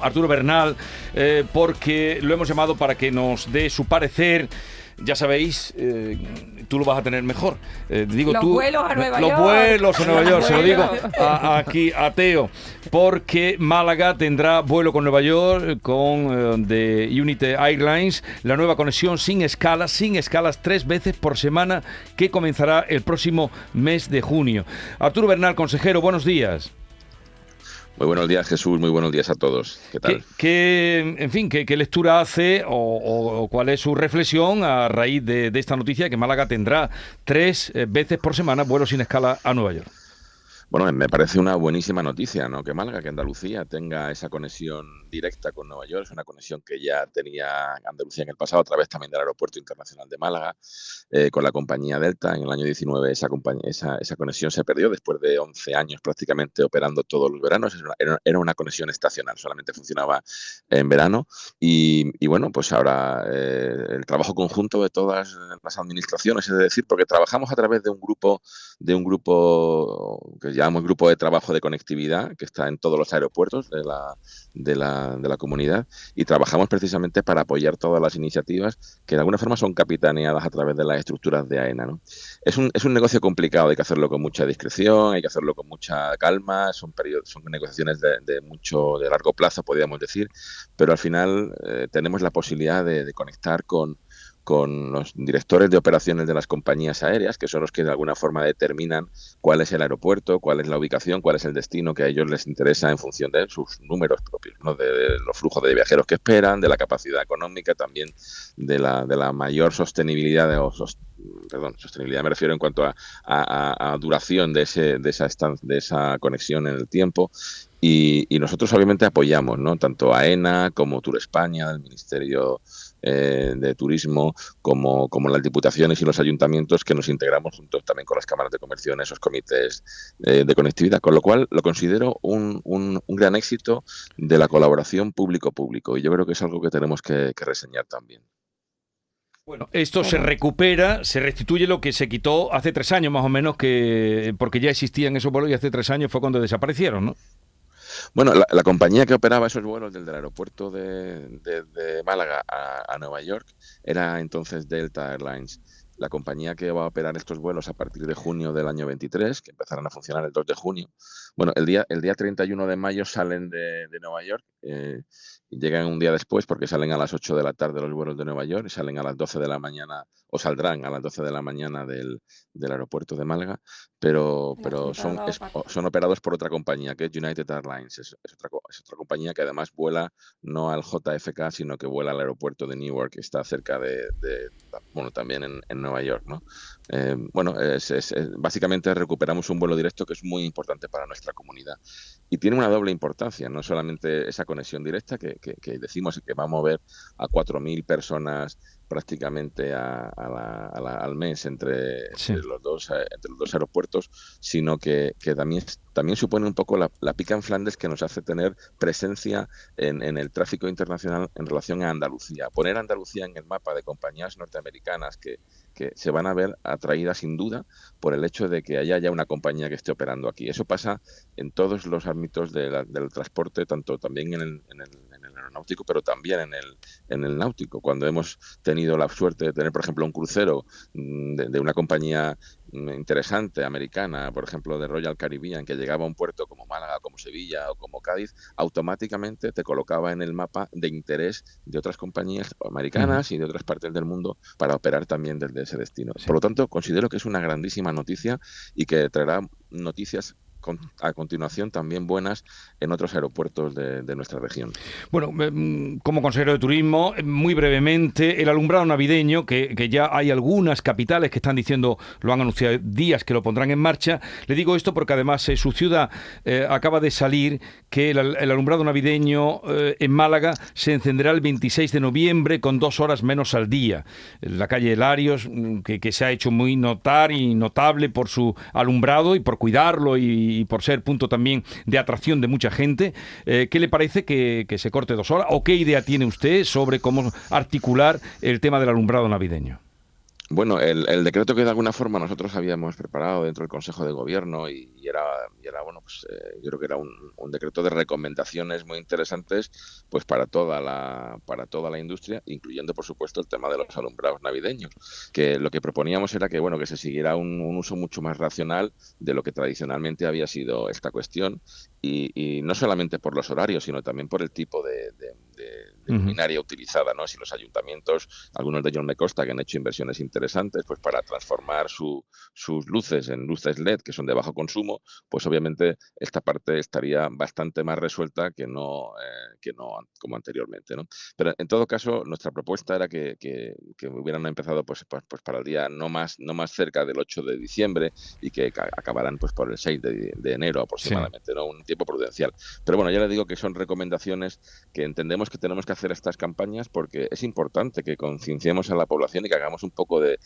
Arturo Bernal, eh, porque lo hemos llamado para que nos dé su parecer. Ya sabéis, eh, tú lo vas a tener mejor. Eh, digo los vuelos a Nueva los York. Los vuelos a Nueva York, se lo digo aquí a Teo, porque Málaga tendrá vuelo con Nueva York, con de Unity Airlines, la nueva conexión sin escalas, sin escalas tres veces por semana, que comenzará el próximo mes de junio. Arturo Bernal, consejero, buenos días. Muy buenos días, Jesús. Muy buenos días a todos. ¿Qué en fin, qué, lectura hace o, cuál es su reflexión a raíz de, de esta noticia que Málaga tendrá tres eh, veces por semana vuelos sin escala a Nueva York? Bueno, me parece una buenísima noticia, ¿no? Que Málaga, que Andalucía tenga esa conexión directa con Nueva York, es una conexión que ya tenía Andalucía en el pasado a través también del Aeropuerto Internacional de Málaga, eh, con la compañía Delta. En el año 19 esa, esa, esa, conexión se perdió después de 11 años prácticamente operando todos los veranos. Era una, conexión estacional, solamente funcionaba en verano. Y, y bueno, pues ahora eh, el trabajo conjunto de todas las administraciones, es decir, porque trabajamos a través de un grupo, de un grupo que ya llamamos Grupo de Trabajo de Conectividad, que está en todos los aeropuertos de la, de la, de la comunidad, y trabajamos precisamente para apoyar todas las iniciativas que de alguna forma son capitaneadas a través de las estructuras de AENA. Es, un, es un negocio complicado, hay que hacerlo con mucha discreción, hay que hacerlo con mucha calma, son, periodos, son negociaciones de, de mucho, de largo plazo, podríamos decir, pero al final eh, tenemos la posibilidad de conectar con, con los directores de operaciones de las compañías aéreas, que son los que de alguna forma determinan cuál es el aeropuerto, cuál es la ubicación, cuál es el destino que a ellos les interesa en función de sus números propios, ¿no? de, los flujos de viajeros que esperan, de la capacidad económica, también de la, de la mayor sostenibilidad, de, perdón, sostenibilidad me refiero en cuanto a, a, a duración de, ese, de, esa de esa conexión en el tiempo y, nosotros obviamente apoyamos, ¿no? Tanto AENA como Tour España, el Ministerio eh, de Turismo, como, como las diputaciones y los ayuntamientos que nos integramos juntos también con las cámaras de comercio en esos comités eh, de conectividad. Con lo cual lo considero un, un, un gran éxito de la colaboración público-público y yo creo que es algo que tenemos que, que reseñar también. Bueno, esto se recupera, se restituye lo que se quitó hace tres años más o menos, que porque ya existían esos vuelos y hace tres años fue cuando desaparecieron, ¿no? Bueno, la, compañía que operaba esos vuelos desde el aeropuerto de, Málaga a, Nueva York era entonces Delta Airlines. La compañía que va a operar estos vuelos a partir de junio del año 23, que empezarán a funcionar el 2 de junio. Bueno, el día, el día 31 de mayo salen de Nueva York eh, y llegan un día después porque salen a las 8 de la tarde los vuelos de Nueva York y salen a las 12 de la mañana o saldrán a las 12 de la mañana del, del aeropuerto de Málaga, pero, pero son, es, son operados por otra compañía que es United Airlines. Es, es, otra, es otra compañía que además vuela no al JFK, sino que vuela al aeropuerto de Newark, que está cerca de, de bueno, también en, en, Nueva York, ¿no? Eh, bueno, es, es, básicamente recuperamos un vuelo directo que es muy importante para nuestra comunidad y tiene una doble importancia, no solamente esa conexión directa que, que, que decimos que va a mover a 4.000 personas prácticamente a, a la, a la, al mes entre, sí. entre, los dos, eh, entre los dos aeropuertos, sino que, que también, también supone un poco la, la, pica en Flandes que nos hace tener presencia en, en, el tráfico internacional en relación a Andalucía. Poner a Andalucía en el mapa de compañías norteamericanas que, que se van a ver atraídas sin duda por el hecho de que haya ya una compañía que esté operando aquí. Eso pasa en todos los ámbitos de la, del transporte, tanto también en el, en el aeronáutico, pero también en el, en el náutico. Cuando hemos tenido la suerte de tener, por ejemplo, un crucero mm, de, de, una compañía mm, interesante americana, por ejemplo, de Royal Caribbean, que llegaba a un puerto como Málaga, como Sevilla o como Cádiz, automáticamente te colocaba en el mapa de interés de otras compañías americanas uh -huh. y de otras partes del mundo para operar también desde ese destino. Sí. Por lo tanto, considero que es una grandísima noticia y que traerá noticias a continuación también buenas en otros aeropuertos de, nuestra región. Bueno, mm, como consejero de turismo, muy brevemente, el alumbrado navideño, que, ya hay algunas capitales que están diciendo, lo han anunciado días que lo pondrán en marcha. Le digo esto porque además eh, su ciudad eh, acaba de salir que el, alumbrado navideño eh, en Málaga se encenderá el 26 de noviembre con dos horas menos al día. La calle Larios, mm, que, que se ha hecho muy notar y notable por su alumbrado y por cuidarlo y y por ser punto también de atracción de mucha gente. Eh, ¿Qué le parece que, que, se corte dos horas? ¿O qué idea tiene usted sobre cómo articular el tema del alumbrado navideño? Bueno, el, decreto que de alguna forma nosotros habíamos preparado dentro del Consejo de Gobierno y, era, era, bueno, pues eh, yo creo que era un, decreto de recomendaciones muy interesantes, pues para toda la para toda la industria, incluyendo por supuesto el tema de los alumbrados navideños, que lo que proponíamos era que bueno que se siguiera un, uso mucho más racional de lo que tradicionalmente había sido esta cuestión y, no solamente por los horarios, sino también por el tipo de, luminaria utilizada, ¿no? Si los ayuntamientos, algunos de ellos me consta que han hecho inversiones interesantes, pues para transformar su, sus luces en luces LED que son de bajo consumo, pues obviamente esta parte estaría bastante más resuelta que no, eh, que no como anteriormente, ¿no? Pero en todo caso, nuestra propuesta era que, que, hubieran empezado pues, pues, pues, para el día no más, no más cerca del 8 de diciembre y que acabaran pues por el 6 de, enero aproximadamente, ¿no? Un tiempo prudencial. Pero bueno, ya le digo que son recomendaciones que entendemos que tenemos que hacer estas campañas porque es importante que concienciemos a la población y que hagamos un poco de,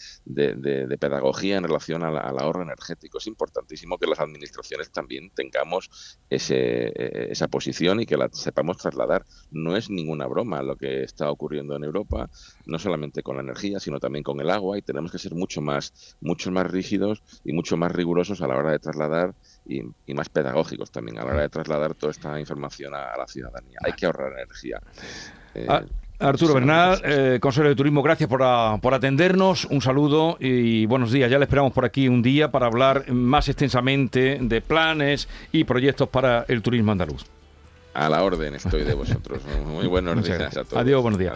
pedagogía en relación al, ahorro energético. Es importantísimo que las administraciones también tengamos ese, e, esa posición y que la sepamos trasladar. No es ninguna broma lo que está ocurriendo en Europa, no solamente con la energía, sino también con el agua y tenemos que ser mucho más, mucho más rígidos y mucho más rigurosos a la hora de trasladar y, más pedagógicos también a la hora de trasladar toda esta información a, la ciudadanía. Hay que ahorrar energía. Ah, eh, Arturo Bernal, eh, consejero de Turismo, gracias por, por, atendernos. Un saludo y buenos días. Ya le esperamos por aquí un día para hablar más extensamente de planes y proyectos para el turismo andaluz. A la orden estoy de vosotros. Muy buenos días a todos. Adiós, buenos días.